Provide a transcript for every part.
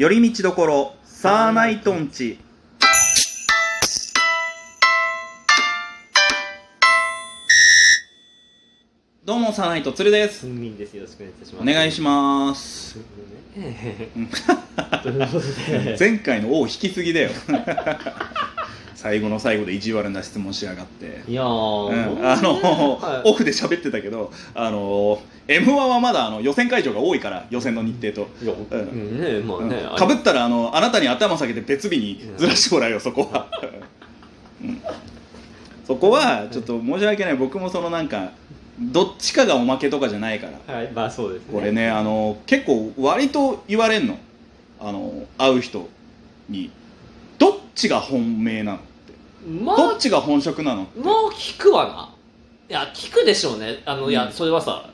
寄り道どころサーナイトンチ。どうもサーナイトツルです。すんみんですよろしくお願いいたします。お願いします。ねという ことで。前回の王引きすぎだよ最後の最後で意地悪な質問しやがって。いやー、うん、あの、はい。オフで喋ってたけどあの m 1はまだあの予選会場が多いから予選の日程と。かぶったらあのあなたに頭下げて別日にずらしてもらうよそこは、うん。そこは ちょっと申し訳ない。僕もそのなんかどっちかがおまけとかじゃないから。はいまあそうですね。これねあの結構割と言われんの。あの会う人に。どっちが本命なの？まあどっちが本職なの？まあ聞くわな。いや聞くでしょうね。あの、いやうんそれはさ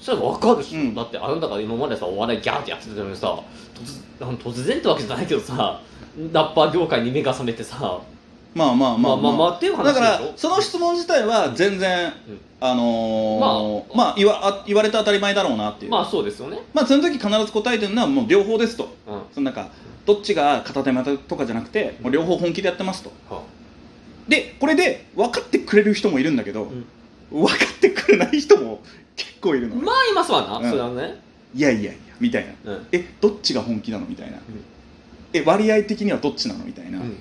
それは分かるでし。ょ、うん。だってあなたが今までさお笑いギャーってやってたのにさ突あの突然ってわけじゃないけどさラッパー業界に目が覚めてさ。まあまあまあまあ。まあまあっていう話だかでしょ？らその質問自体は全然、うん。あのーまあ言わあ言われて当たり前だろうなっていう。まあそうですよね。まあその時必ず答えてるのはもう両方ですと。うん。はそのなんかどっちが片手間とかじゃなくてもう両方本気でやってますとでこれで分かってくれる人もいるんだけど、分かってくれない人も 結構いるの、まあいますわな、うん。それはね、いやいやいやみたいな。うん。えどっちが本気なの？みたいな、え割合的にはどっちなの？みたいな、うん。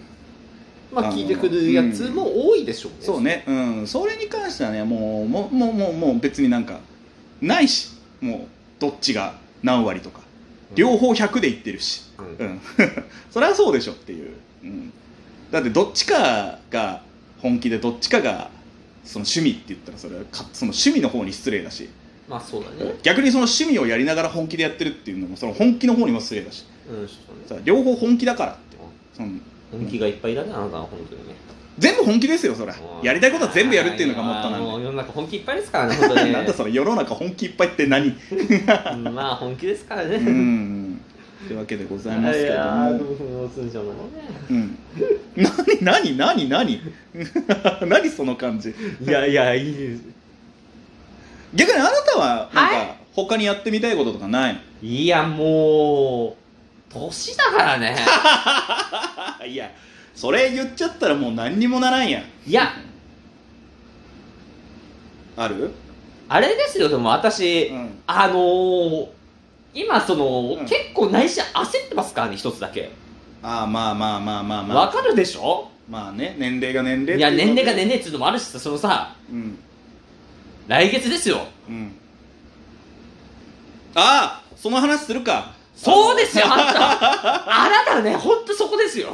まあ聞いてくるやつも多いでしょうね、そうね。うん。それに関してはねもうもうもうもうもう別になんかないし。もうどっちが何割とか。両方100でいってるし、うん。うん、それはそうでしょっていう、うん、だってどっちかが本気でどっちかがその趣味って言ったらそれはかその趣味の方に失礼だし。まあそうだね。逆にその趣味をやりながら本気でやってるっていうのもその本気の方にも失礼だし。うんそうだね。さ両方本気だからって。その本気がいっぱいだねあなたは本当にね。全部本気ですよそれ。やりたいことは全部やるっていうのがモットーなんで。もう世の中本気いっぱいですからね本当に なんだそれ世の中本気いっぱいって何？うんまあ本気ですからね。うん。ってわけでございますけどいやーでももその通常のね。うん何何何何何その感じいやいやいいです逆にあなたはなんはか他にやってみたいこととかないのいやもう年だからねいやそれ言っちゃったらもう何にもならんやんいやあるあれですよでも私、うんあのー、今その、うん結構内心焦ってますからね一つだけああまあまあまあまあまあ。わかるでしょ？まあね年齢が年齢いや年齢が年齢齢っていうのもあるしさそのさ。うん。来月ですよ。うん。ああその話するか。そうですよあんた。あなたはねほんとそこですよ。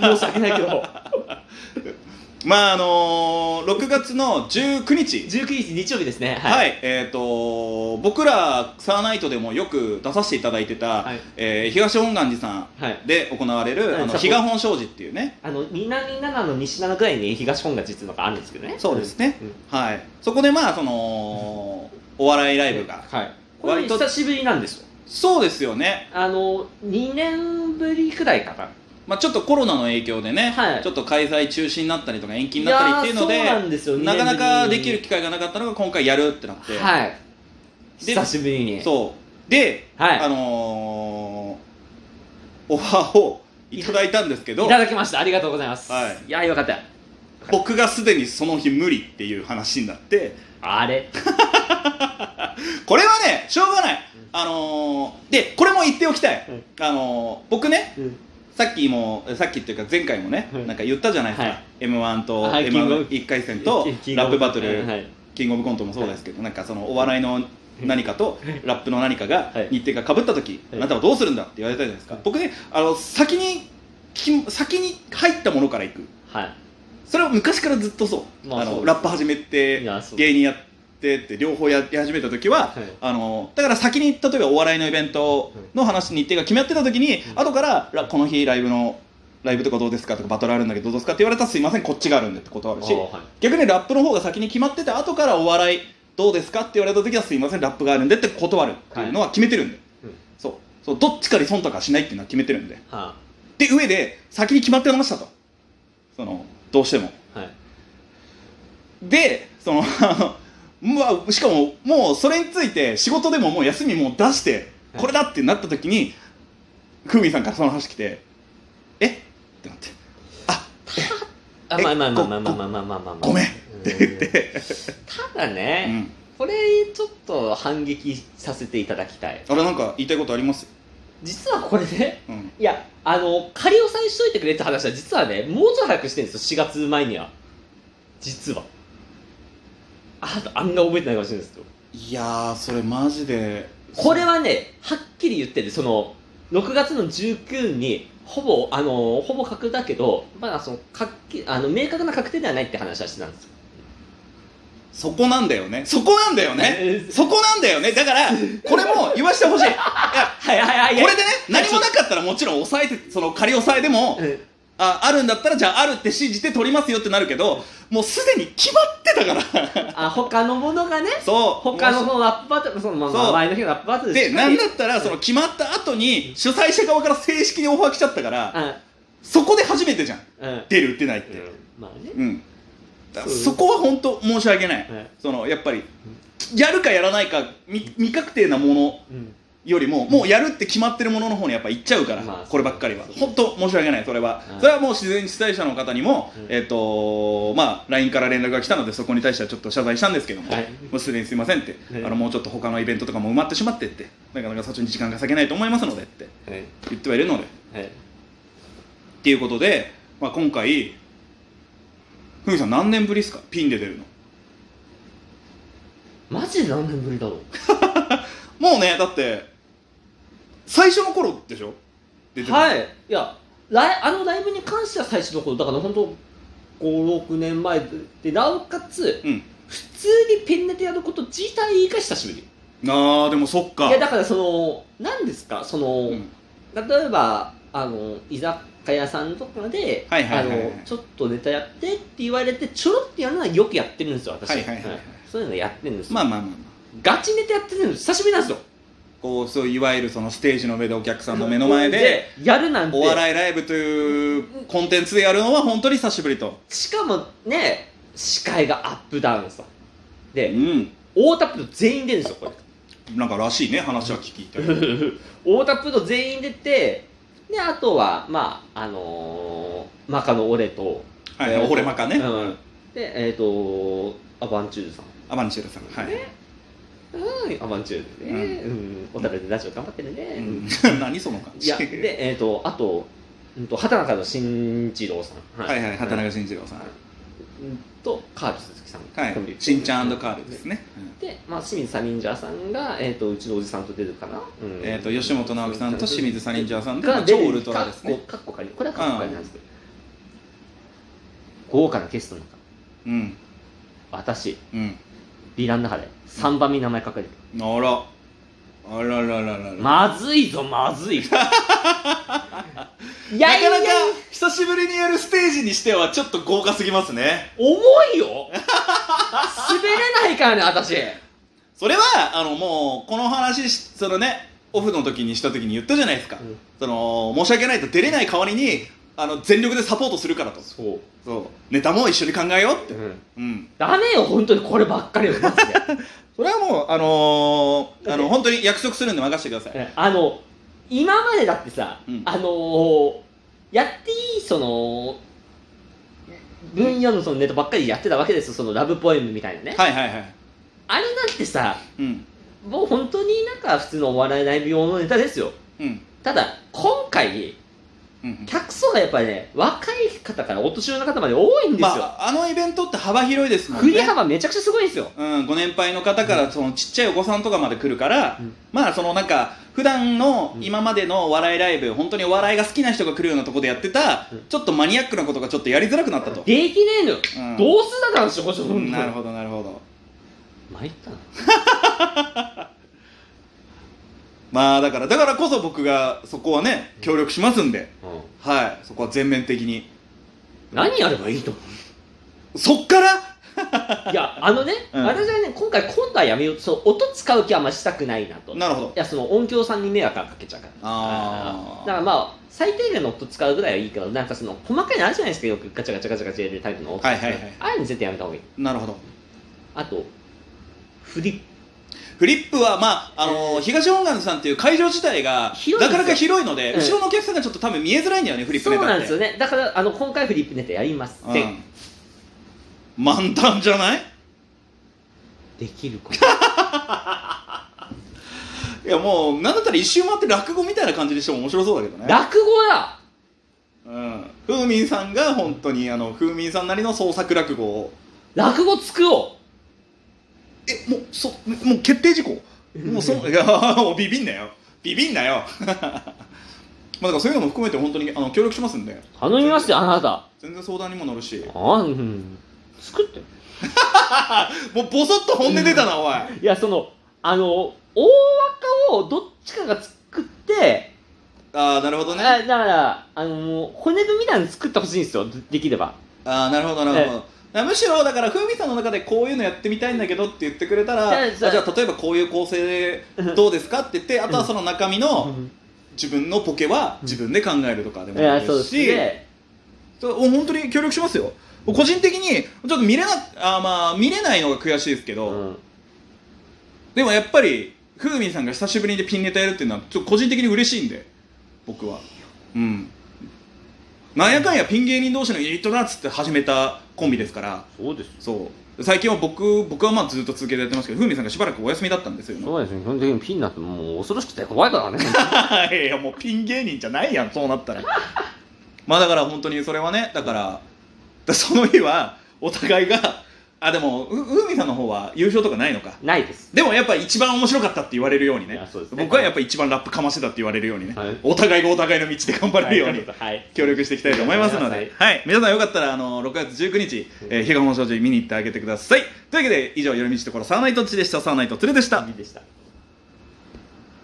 申し訳ないけど まああのー、6月の19日。19日日曜日ですね。はい、えっ、と僕らサーナイトでもよく出させていただいてた、はい。えー東本願寺さんはい。で行われる、あのはい。札幌比嘉本庄司っていうね。あの南7の西7ぐらいに東本願寺っていうのがあるんですけどね。そうですね、うん。はい。そこでまあそのお笑いライブが、はい。これ久しぶりなんですよ。そうですよね、あの2年ぶりくらいかなまあ、ちょっとコロナの影響でね、はい。ちょっと開催中止になったりとか延期になったりっていうのでいやーそうなんですよなかなかできる二機会がなかったのが今回やるってなって、はい。で久しぶりに。そう。で、はい。あのーオファーをいただいたんですけどいただきました。ありがとうございます。はい。いやよかった。僕がすでにその日無理っていう話になってあれ？これはねしょうがない、あのーでこれも言っておきたい、うん。あのー僕ねうんさっきもさっきっていうか前回もね、うんなんか言ったじゃないですか、はい。m 1とはい m キングオブ。1 1回戦とラップバトル、はいキングオブコントもそうですけど、なんかそのお笑いの何かとラップの何かがはい。日程がかぶった時、はい。あなたはどうするんだって言われたじゃないですか、僕ねあの先にき先に入ったものからいく。はい。それは昔からずっとそう,、あのまあそうです。ラップ始めて芸人やってって両方やり始めた時は、はい。あのだから先に例えばお笑いのイベントの話日程が決まってた時に、うん。後かららこの日ライブのライブとかどうですかとかバトルあるんだけどどうですかって言われたらすいませんこっちがあるんでって断るしあはい。逆にラップの方が先に決まってて後からお笑いどうですかって言われた時はすいませんラップがあるんでって断るっていうのは決めてる。んで、うん。そう。そうどっちかに忖度はしないっていうのは決めてるんで。はで上で先に決まってましたと。そのどうしても。あはい。でそのまあしかももうそれについて仕事でももう休みもう出してはい。これだってなった時にふみさんからその話来てえ？ってなって。あ あえまあまあまあまあまあまあまあまあまあ。ごめんって言って。ただうね、ん。これちょっと反撃させていただきたい。あれなんか言いたいことあります？実はこれねうん。いやあの仮押さえしといてくれって話は実はねもうちょっと早くしてるんですよ。4月前には。実はあと案が覚えてないかもしれないですけどいやーそれマジで。これはねはっきり言っててその6月の19にほぼあのほぼ確だけどまだそのかっきあの明確な確定ではないって話はしてたんですよ。そこなんだよね。そこなんだよね。えー。そこなんだよね。だからこれも言わしてほしい。いや はいはいはいこれでねはい何もなかったらもちろん抑えてその仮押さえでもうんああるんだったらじゃああるって信じて取りますよってなるけどもうすでに決まってたから。あ他のものがねそう。他のそのラップバトルその前の日のラップバトルでしかりなんだったらその決まった後に主催者側から正式にオファー来ちゃったからあそこで初めてじゃん。うん。うん出る打ってないって。まあね。うん。そこは本当申し訳ない。はいそのやっぱりやるかやらないか未未確定なものうんよりももうやるって決まってるものの方にやっぱ行っちゃうから、まあこればっかりは。本当申し訳ないそれは、うんそれはもう自然主催者の方にも、うん。えっ、とまあ LINE から連絡が来たのでそこに対してはちょっと謝罪したんですけども、はい。もうすでにすいませんって、うんあのもうちょっと他のイベントとかも埋まってしまってってなかなかそっちに時間が割けないと思いますのでってはい。言ってはいるので。はい。っていうことで、まあ、今回ふみさん何年ぶりですか？ピンで出るの。マジで何年ぶりだろう。もうねだって最初の頃でしょ？出てたの。はい。いやライあのライブに関しては最初の頃だから本当56年前ででなおかつうん。普通にピンネタやること自体が久しぶりあーでもそっか。いやだからその何ですか？その、うん。例えばあの居酒屋さんとかではいはいはいはい。あのちょっとネタやってって言われてちょろってやるのはよくやってるんですよ私、はいはいはいはい。そういうのやってるんですよ、まあまあまあまあ。ガチネタやってるの久しぶりなんですよこうそういわゆるそのステージの上でお客さんの目の前でやるなんて。お笑いライブというコンテンツでやるのは本当に久しぶりと。しかもね司会がアップダウンさ。うでん。大田プロ全員出るんですよこれ。なんからしいね話は聞い。て 大田プロ全員出てであとはまああのー、マカの俺と。はいえーと俺マカね。うん。でえっ、とアバンチュールさん。アバンチュールさんはいうんアバンチュールね。うん、お互いでラジオ頑張ってるね、うん。何その感じ。いやでえっ、とあとうんと畑中の新次郎さん。はい。はい畑中慎一郎さん。うんとカール鈴木さん。はい。しんちゃんカールですね。で、まあ、清水サリンジャーさんが、えー、とうちのおじさんと出るかな、うん。えっと吉本直樹さんと清水サリンジャーさんでが超ウルトラですね。かっこかっこれはかっこ仮なんですけど。豪華なゲストの中うん。私。うんヴィランの中で。3番目に名前書かれてるあら。あらららららまずいぞまずい。いやいや。なかなか久しぶりにやるステージにしてはちょっと豪華すぎますね。重いよ。滑れないからね私。それはあのもうこの話しそのねオフの時にした時に言ったじゃないですか、うん。その申し訳ないと出れない代わりにあの全力でサポートするからと。そう、そう。ネタも一緒に考えようって。うん、うん。ダメよ本当にこればっかりは。マジで。それはもうあのー、あの本当に約束するんで任せてください。あの今までだってさ、うん。あのーやっていいその分野のそのネタばっかりやってたわけですよ。そのラブポエムみたいなね、はいはいはい。あれなんてさうん。もう本当になんか普通のお笑いライブ用のネタですよ。うん。ただ今回うん客層がやっぱりね若い方からお年寄りの方まで多いんですよ、まあ、あのイベントって幅広いですもんね。振り幅めちゃくちゃすごいんですよ。うん、ご年配の方からそのちっちゃいお子さんとかまで来るから、うん。まあそのなんか普段のうん。今までのお笑いライブ、本当にお笑いが好きな人が来るようなところでやってた、うん。ちょっとマニアックなことがちょっとやりづらくなったと、できねえのよ、うん。どうすんだって話ほしほんとなるほどなるほど。参ったな まあだからだからこそ僕がそこはね協力しますんで、うはい。そこは全面的に。ん何やればいいと思そっから？う いやあのね、うん。私はね今回今度はやめようそう音使う気はあんましたくないなと。いなるほど。やその音響さんに迷惑がかけちゃうから。あー。だからまあ最低限の音使うぐらいはいいけどなんかその細かいのあるじゃないですかよくガチャガチャガチャガチャやるタイプの音、はいはいはい。ああいうの絶対やめた方がいい。なるほど。あとフリップフリップはまああのー。東本願さんっていう会場自体がなかなか広いので、うん後ろのお客さんがちょっと多分見えづらいんだよねフリップそうネタって。なんですよね。だからあの今回フリップネタやりません、うん。漫談じゃない？できるか いやもうなんだったら一周回って落語みたいな感じにしても面白そうだけどね。落語だ！うん。ふうみんさんが本当にあのふうみんさんなりの創作落語を。落語作ろえもうそもう決定事項？もうそいやもうビビんなよ。ビビんなよ。まあだからそういうのも含めて本当にあの協力しますんで。う頼みますよあなた。全然相談にも乗るし。あうん作って。もうボソッと本音出たな、おい。いやそのあの大若をどっちかが作って、ああなるほどね。あだからあの骨組みみたいなの作ってほしいんですよでできれば。ああなるほどなるほど、むしろだからふうみさんの中でこういうのやってみたいんだけどって言ってくれたらあじゃあ。例えばこういう構成でどうですかって言ってあとはその中身の自分のポケは自分で考えるとかでもいいですし、ね。そう本当に協力しますよ。個人的にちょっと見れなあーまあ見れないのが悔しいですけど、うん。でもやっぱりふうみんさんが久しぶりにピンネタやるっていうのはちょっと個人的に嬉しいんで僕は。うん。なんやかんやピン芸人同士のユニットだっつって始めたコンビですから。そうですそう。最近は僕僕はまあずっと続けてやってますけどふうみんさんがしばらくお休みだったんですよそうですね基本的にピンになってもう恐ろしくて怖いからね。いやもうピン芸人じゃないやんそうなったら。まあだから本当にそれはねだからだその日はお互いがあでもうふうみさんの方は優勝とかないのか。ないです。でもやっぱ一番面白かったって言われるようにね。ね。僕はやっぱ一番ラップかましてたって言われるようにね、はい。お互いがお互いの道で頑張れるようにはい。協力していきたいと思いますので、ははい。皆さんよかったらあの6月19日、えー、日が本障子見に行ってあげてください。というわけで以上夜道ところサーナイトッチでした。サーナイトツルでした